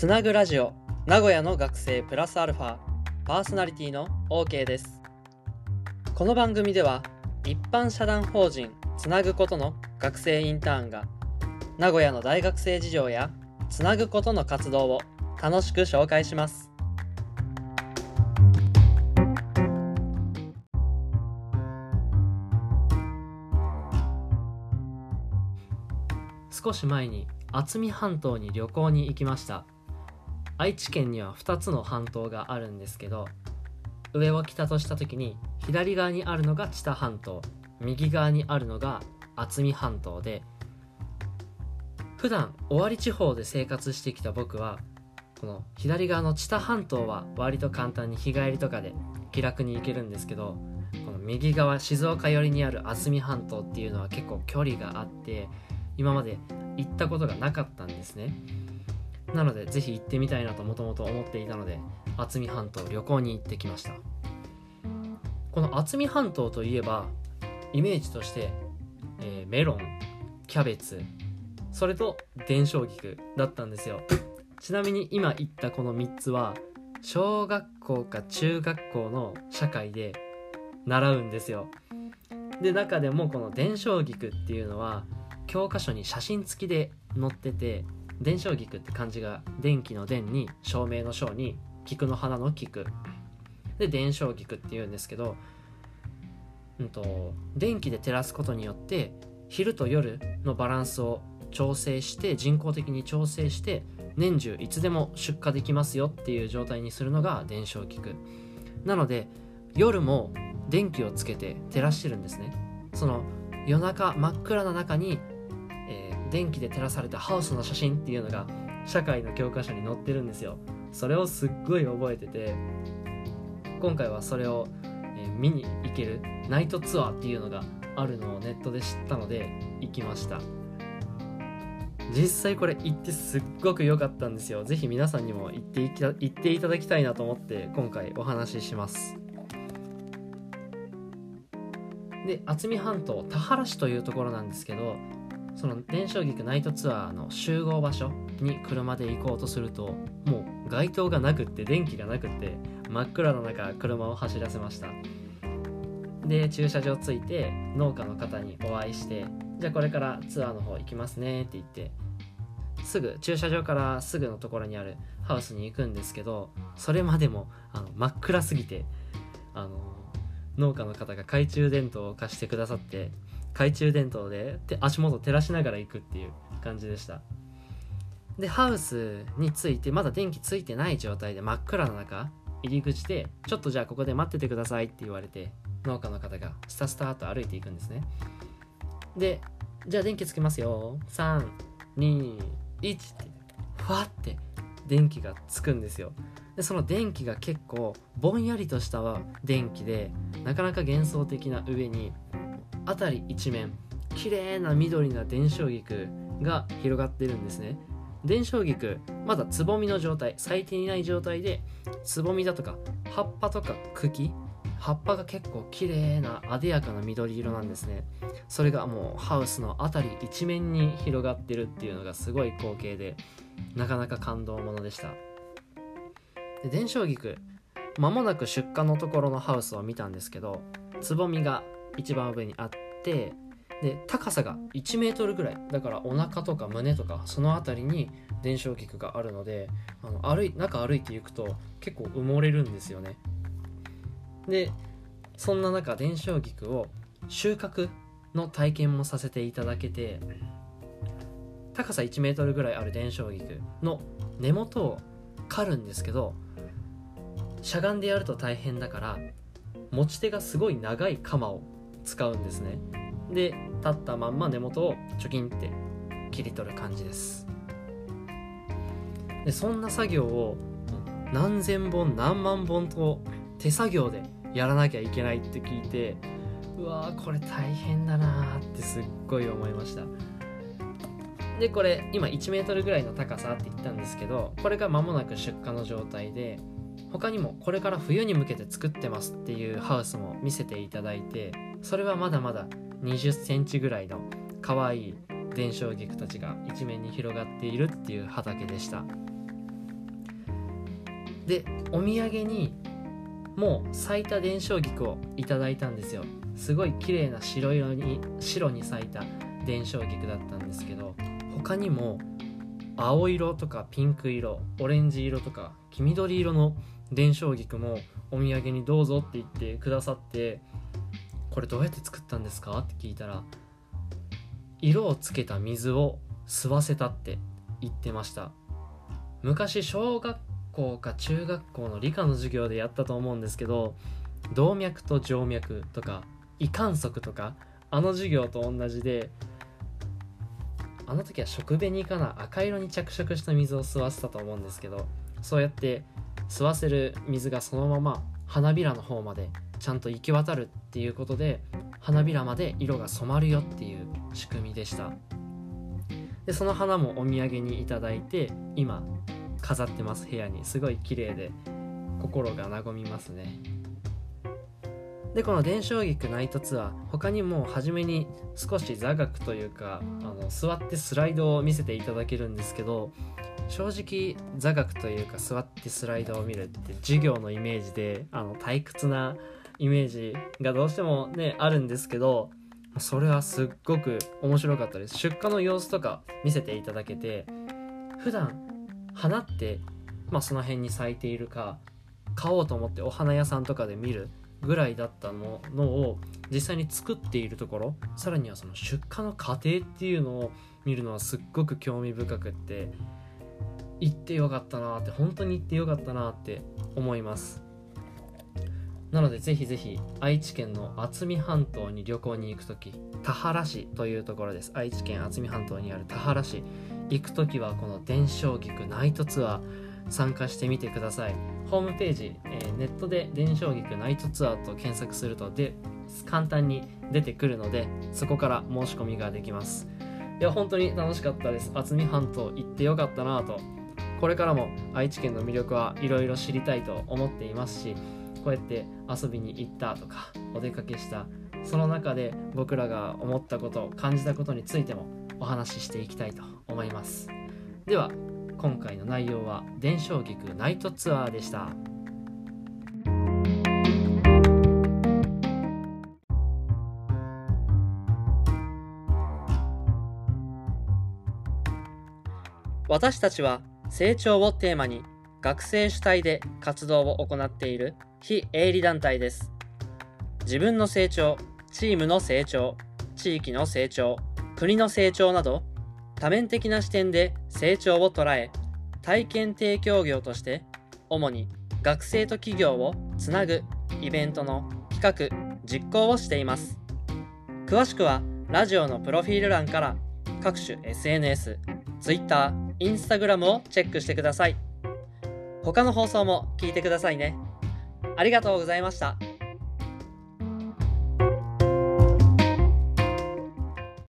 つなぐラジオ名古屋の学生プラスアルファパーソナリティの OK です。この番組では一般社団法人つなぐことの学生インターンが名古屋の大学生事情やつなぐことの活動を楽しく紹介します。少し前に渥美半島に旅行に行きました。愛知県には2つの半島があるんですけど上を北とした時に左側にあるのが知多半島右側にあるのが渥美半島で普段尾張地方で生活してきた僕はこの左側の知多半島は割と簡単に日帰りとかで気楽に行けるんですけどこの右側静岡寄りにある渥美半島っていうのは結構距離があって今まで行ったことがなかったんですね。なのでぜひ行ってみたいなともともと思っていたので渥美半島旅行に行ってきました。この渥美半島といえばイメージとして、えーメロンキャベツそれと伝承菊だったんですよ。ちなみに今言ったこの3つは小学校か中学校の社会で習うんですよ。で中でもこの伝承菊っていうのは教科書に写真付きで載ってて伝承菊って漢字が電気の電に照明の照に菊の花の菊。で伝承菊っていうんですけど、うん、と電気で照らすことによって昼と夜のバランスを調整して人工的に調整して年中いつでも出荷できますよっていう状態にするのが伝承菊。なので夜も電気をつけて照らしてるんですね。その夜中真っ暗な中に、電気で照らされたハウスの写真っていうのが社会の教科書に載ってるんですよ。それをすっごい覚えてて今回はそれを、え見に行けるナイトツアーっていうのがあるのをネットで知ったので行きました。実際これ行ってすっごく良かったんですよ。ぜひ皆さんにも行っていき行っていただきたいなと思って今回お話しします。で渥美半島田原市というところなんですけどその伝承菊ナイトツアーの集合場所に車で行こうとするともう街灯がなくって電気がなくって真っ暗の中車を走らせました。で駐車場着いて農家の方にお会いしてじゃあこれからツアーの方行きますねって言ってすぐ駐車場からすぐのところにあるハウスに行くんですけどそれまでもあの真っ暗すぎてあの農家の方が懐中電灯を貸してくださって懐中電灯で足元照らしながら行くっていう感じでした。でハウスに着いてまだ電気ついてない状態で真っ暗な中入り口でちょっとじゃあここで待っててくださいって言われて農家の方がスタスタと歩いていくんですね。でじゃあ電気つけますよ。321ってふわって電気がつくんですよ。でその電気が結構ぼんやりとした電気でなかなか幻想的な上に辺り一面綺麗な緑な伝承菊が広がってるんですね。伝承菊まだつぼみの状態咲いていない状態でつぼみだとか葉っぱとか茎葉っぱが結構綺麗な艶やかな緑色なんですね。それがもうハウスの辺り一面に広がってるっていうのがすごい光景でなかなか感動ものでした。で伝承菊間もなく出荷のところのハウスを見たんですけどつぼみが一番上にあってで高さが1メートルぐらい。だからお腹とか胸とかその辺りに伝承菊があるのであの歩い中歩いていくと結構埋もれるんですよね。でそんな中伝承菊を収穫の体験もさせていただけて高さ1メートルぐらいある伝承菊の根元を刈るんですけどしゃがんでやると大変だから持ち手がすごい長い鎌を使うんですね。で立ったまんま根元をチョキンって切り取る感じです。でそんな作業を何千本何万本と手作業でやらなきゃいけないって聞いてうわーこれ大変だなーってすっごい思いました。でこれ今1メートルぐらいの高さって言ったんですけどこれが間もなく出荷の状態で他にもこれから冬に向けて作ってますっていうハウスも見せていただいてそれはまだまだ20センチぐらいの可愛い伝承菊たちが一面に広がっているっていう畑でした。でお土産にもう咲いた伝承菊をいただいたんですよ。すごい綺麗な白色に白に咲いた伝承菊だったんですけど他にも青色とかピンク色オレンジ色とか黄緑色の伝承菊もお土産にどうぞって言ってくださってこれどうやって作ったんですか？って聞いたら色をつけた水を吸わせたって言ってました。昔小学校か中学校の理科の授業でやったと思うんですけど動脈と静脈とか胃管束とかあの授業と同じであの時は食紅かな赤色に着色した水を吸わせたと思うんですけどそうやって吸わせる水がそのまま花びらの方までちゃんと行き渡るっていうことで花びらまで色が染まるよっていう仕組みでした。でその花もお土産にいただいて今飾ってます。部屋にすごい綺麗で心が和みますね。でこの伝承菊ナイトツアー他にも初めに少し座学というかあの座ってスライドを見せていただけるんですけど正直座学というか座ってスライドを見るって授業のイメージであの退屈なイメージがどうしてもねあるんですけどそれはすっごく面白かったです。出荷の様子とか見せていただけて普段花って、まあ、その辺に咲いているか買おうと思ってお花屋さんとかで見るぐらいだったののを実際に作っているところさらにはその出荷の過程っていうのを見るのはすっごく興味深くって行ってよかったなって本当に行ってよかったなって思います。なのでぜひぜひ愛知県の渥美半島に旅行に行く時田原市というところです。愛知県渥美半島にある田原市行く時はこの伝承菊ナイトツアー参加してみてください。ホームページ、えー、ネットで伝承菊ナイトツアーと検索するとで簡単に出てくるのでそこから申し込みができます。いや本当に楽しかったです。渥美半島行ってよかったなとこれからも愛知県の魅力はいろいろ知りたいと思っていますしこうやって遊びに行ったとかお出かけしたその中で僕らが思ったこと感じたことについてもお話ししていきたいと思います。では今回の内容は伝承菊ナイトツアーでした。私たちは成長をテーマに学生主体で活動を行っている非営利団体です。自分の成長チームの成長地域の成長国の成長など多面的な視点で成長を捉え体験提供業として主に学生と企業をつなぐイベントの企画実行をしています。詳しくはラジオのプロフィール欄から各種 SNS、Twitter、Instagram をチェックしてください他の放送も聞いてくださいねありがとうございました。